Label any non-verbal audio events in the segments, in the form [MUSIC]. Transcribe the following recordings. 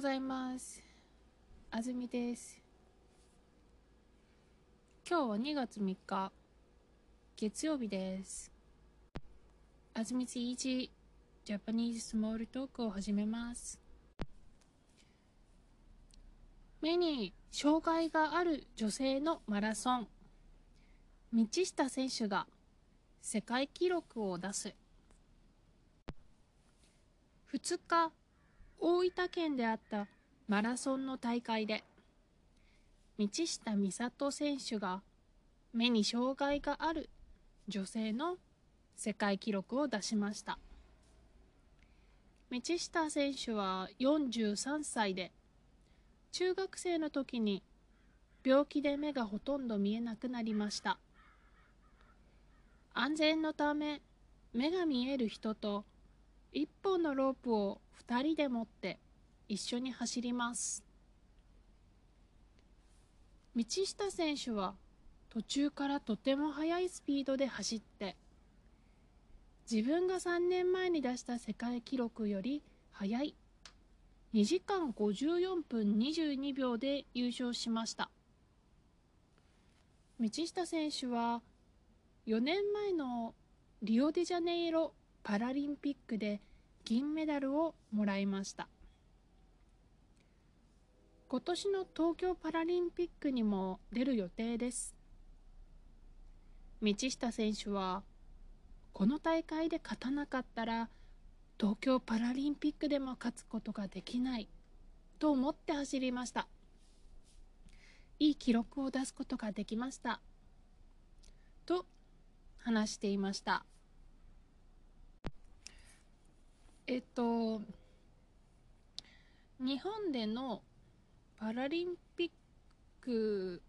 ございます。あずみです。今日は2月3日、月曜日です。あずみついち、ジャパニーズスモールトークを始めます。目に障害がある女性のマラソン。道下選手が世界記録を出す。2日、大分県であったマラソンの大会で道下美里選手が目に障害がある女性の世界記録を出しました。道下選手は43歳で中学生の時に病気で目がほとんど見えなくなりました。安全のため目が見える人と一本のロープを2人で持って一緒に走ります。道下選手は途中からとても速いスピードで走って自分が3年前に出した世界記録より速い。2時間54分22秒で優勝しました。道下選手は4年前のリオデジャネイロパラリンピックで銀メダルをもらいました。今年の東京パラリンピックにも出る予定です。道下選手はこの大会で勝たなかったら東京パラリンピックでも勝つことができないと思って走りました。いい記録を出すことができました。と話していました。えっと日本でのパラリンピック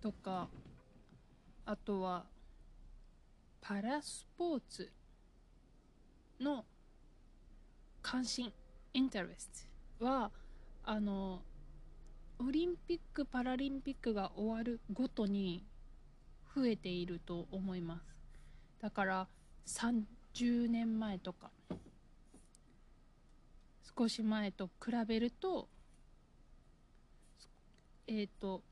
とかあとはパラスポーツの関心インタレストはあのオリンピック・パラリンピックが終わるごとに増えていると思います。だから30年前とか少し前と比べるとえっ、と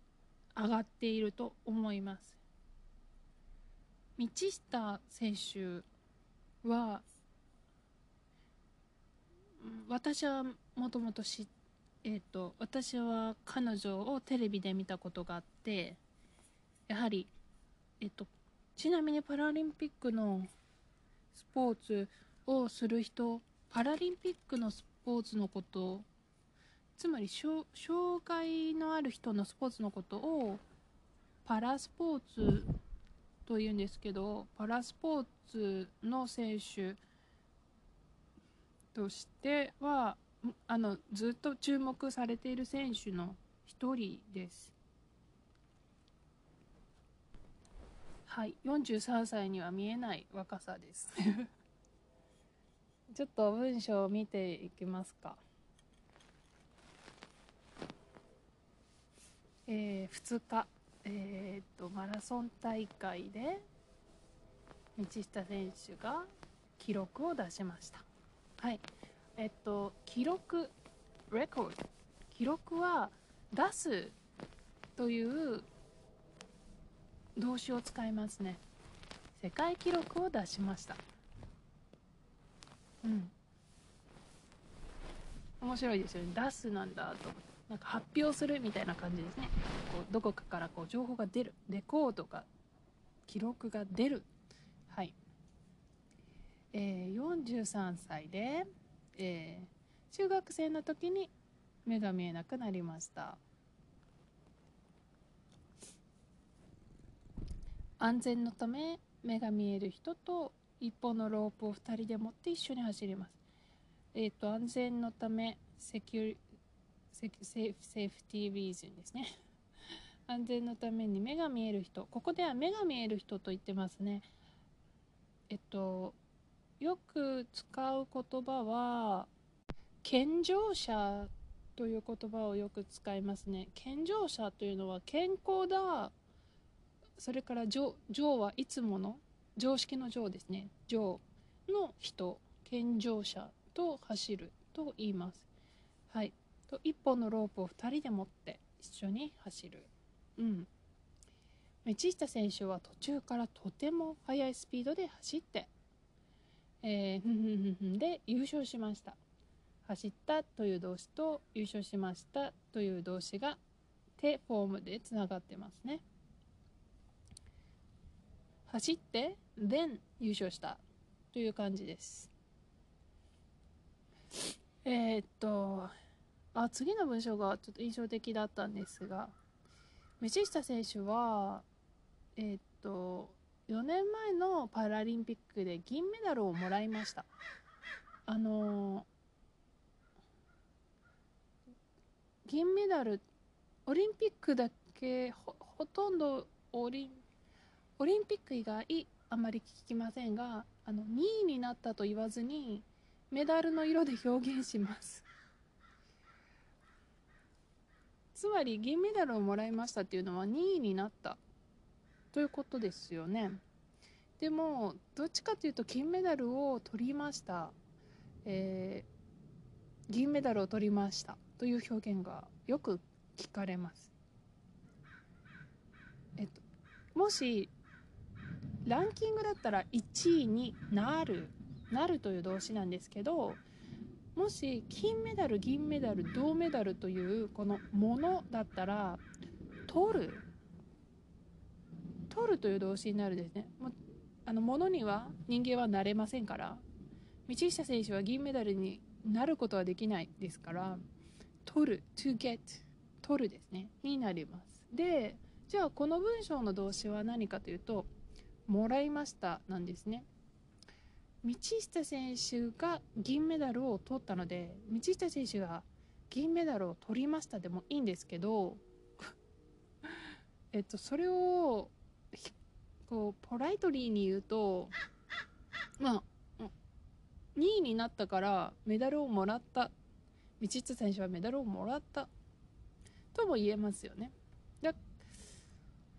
上がっていると思います。道下選手は私はもともと知えっ、と私は彼女をテレビで見たことがあってやはりえっ、とちなみにパラリンピックのスポーツをする人パラリンピックのスポーツのことつまり障害のある人のスポーツのことをパラスポーツというんですけどパラスポーツの選手としてはあのずっと注目されている選手の一人です。はい、43歳には見えない若さです。ちょっと文章を見ていきますか。えー、2日、えー、とマラソン大会で道下選手が記録を出しました。はい、えっと記録レコード記録は出すという動詞を使いますね。世界記録を出しました。うん。面白いですよね。出すなんだと。なんか発表するみたいな感じですね。こうどこかからこう情報が出る。レコードが、記録が出る。はい。えー、43歳で、えー、中学生の時に目が見えなくなりました。安全のため目が見える人と一本のロープを2人で持って一緒に走ります。えっ、ー、と安全のためセキュリセセセーフティーリーズンですね。[LAUGHS] 安全のために目が見える人ここでは目が見える人と言ってますね。えっとよく使う言葉は健常者という言葉をよく使いますね。健常者というのは健康だそれから常常はいつもの常識の常ですね。常の人健常者と走ると言います。はい。と1本のロープを2人で持って一緒に走る。うん。道下選手は途中からとても速いスピードで走ってえー、ふふふで優勝しました。走ったという動詞と優勝しましたという動詞が手フォームでつながってますね。走って then 優勝した。という感じです。えー、っとあ次の文章がちょっと印象的だったんですが道下選手はえー、っと4年前のパラリンピックで銀メダルをもらいました。あの銀メダルオリンピックだけほとんどオリンピックオリンピック以外あまり聞きませんがあの2位になったと言わずにメダルの色で表現します。[LAUGHS] つまり銀メダルをもらいましたっていうのは2位になった。ということですよね。でもどっちかというと金メダルを取りました、えー、銀メダルを取りました。という表現がよく聞かれます。えっともしランキングだったら1位になるなるという動詞なんですけどもし金メダル銀メダル銅メダルというこのものだったら取る。取るという動詞になるですね。もあのものには人間はなれませんから道下選手は銀メダルになることはできないですから取る to get 取るですね。になります。でじゃあこの文章の動詞は何かというともらいましたなんですね。道下選手が銀メダルを取ったので道下選手が銀メダルを取りましたでもいいんですけど [LAUGHS] えっとそれをこうポライトリーに言うとまあ2位になったからメダルをもらった。道下選手はメダルをもらった。とも言えますよね。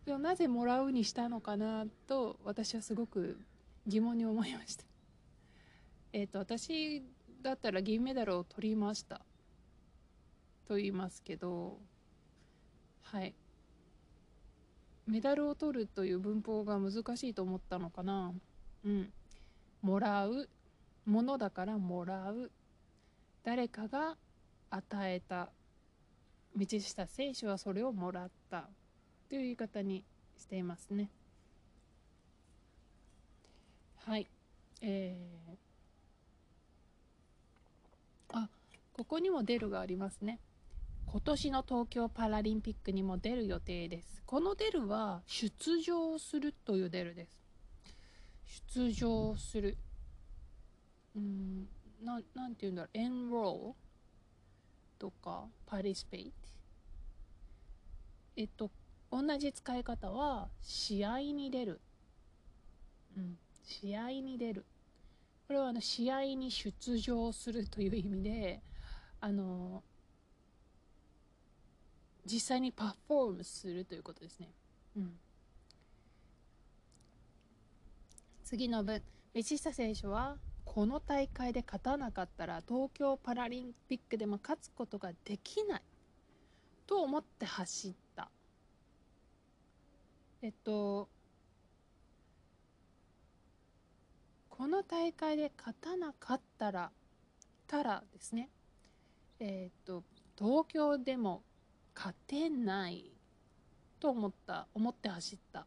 だなぜもらうにしたのかなと私はすごく疑問に思いました。[LAUGHS] えっ、ー、と私だったら銀メダルを取りましたと言いますけどはい。メダルを取るという文法が難しいと思ったのかな。うん。もらう。ものだからもらう。誰かが与えた。道下選手はそれをもらった。という言い方にしていますね。はい。えー、あここにも出るがありますね。今年の東京パラリンピックにも出る予定です。この出るは出場するという出るです。出場する。うんななんて言うんだろう。エンローとかパリスペイトえっと同じ使い方は試合に出る、うん、試合に出る。これはあの試合に出場するという意味であの実際にパフォームするということですね、うん、次の文。道下選手はこの大会で勝たなかったら東京パラリンピックでも勝つことができない。と思って走ったえっとこの大会で勝たなかったらたらですね。えっと東京でも勝てないと思った思って走った。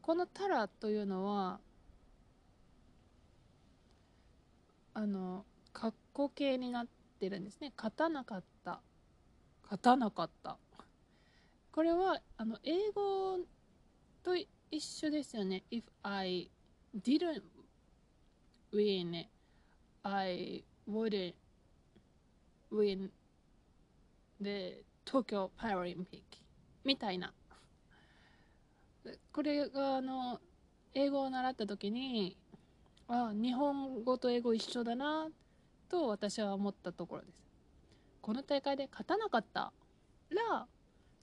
この「たら」というのはあの括弧形になってるんですね。勝たなかった。勝たなかった。これはあの英語と一緒ですよね。If I didn't win I wouldn't win the Tokyo Paralympic みたいな。これがあの英語を習った時にあ日本語と英語一緒だなと私は思ったところです。この大会で勝たなかったら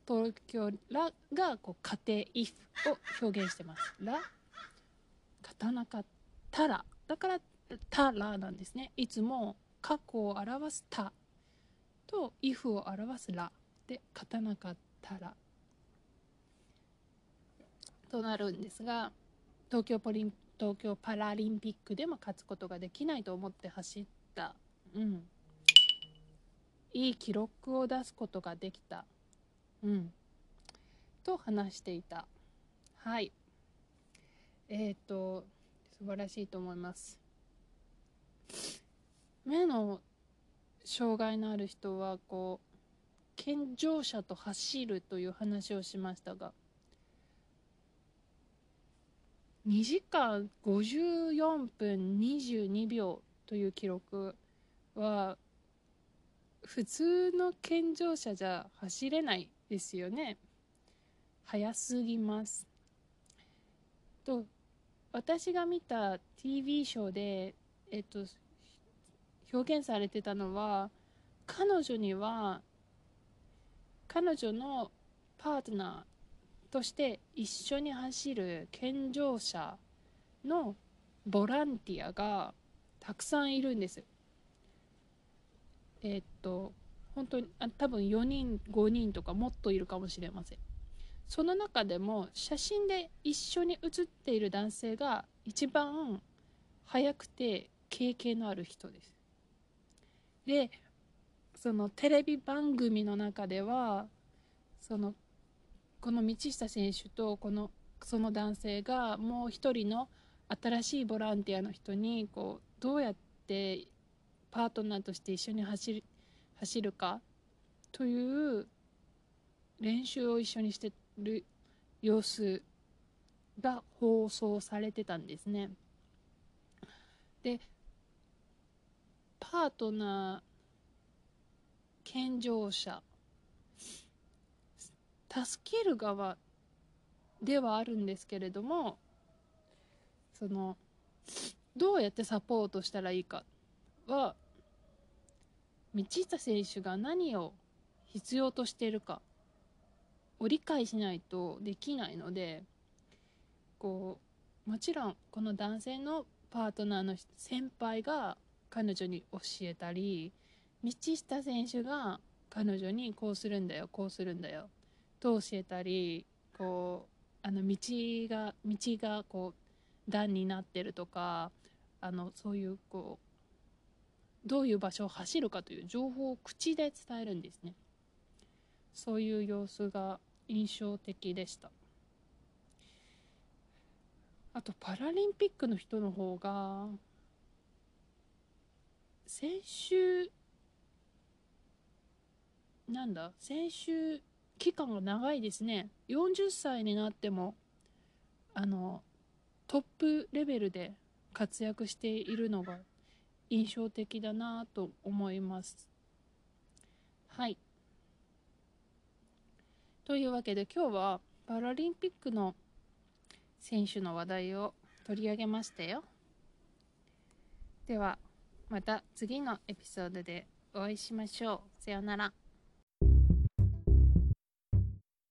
東京らがこう家庭 if を表現してます。ら勝たなかったら。だからたらなんですね。いつも過去を表すたと if を表すら。で勝たなかったら。となるんですが東京ポリン東京パラリンピックでも勝つことができないと思って走った、うん、いい記録を出すことができた、うん、と話していた。はい。えっ、ー、と素晴らしいと思います。目の障害のある人はこう健常者と走るという話をしましたが2時間54分22秒という記録は普通の健常者じゃ走れないですよね早すぎますと私が見た TV ショーで、えっと、表現されてたのは彼女には彼女のパートナーとして一緒に走る健常者のボランティアがたくさんいるんです。え、っと本当にあ多分4人5人とかもっといるかもしれません。その中でも写真で一緒に写っている男性が一番速くて経験のある人です。でそのテレビ番組の中ではそのこの道下選手とこのその男性がもう一人の新しいボランティアの人にこうどうやってパートナーとして一緒に走る走るか？という練習を一緒にしてる様子が放送されてたんですね。でパートナー健常者助ける側ではあるんですけれどもそのどうやってサポートしたらいいかは道下選手が何を必要としているかを理解しないとできないのでこうもちろんこの男性のパートナーの先輩が彼女に教えたり道下選手が彼女にこうするんだよこうするんだよと教えたりこうあの道が道がこう段になってるとかあのそういうこうどういう場所を走るかという情報を口で伝えるんですね。そういう様子が印象的でした。あとパラリンピックの人の方が先週なんだ先週期間が長いですね。40歳になってもあのトップレベルで活躍しているのが印象的だなと思います。はい。というわけで今日はパラリンピックの選手の話題を取り上げましたよ。ではまた次のエピソードでお会いしましょう。さようなら。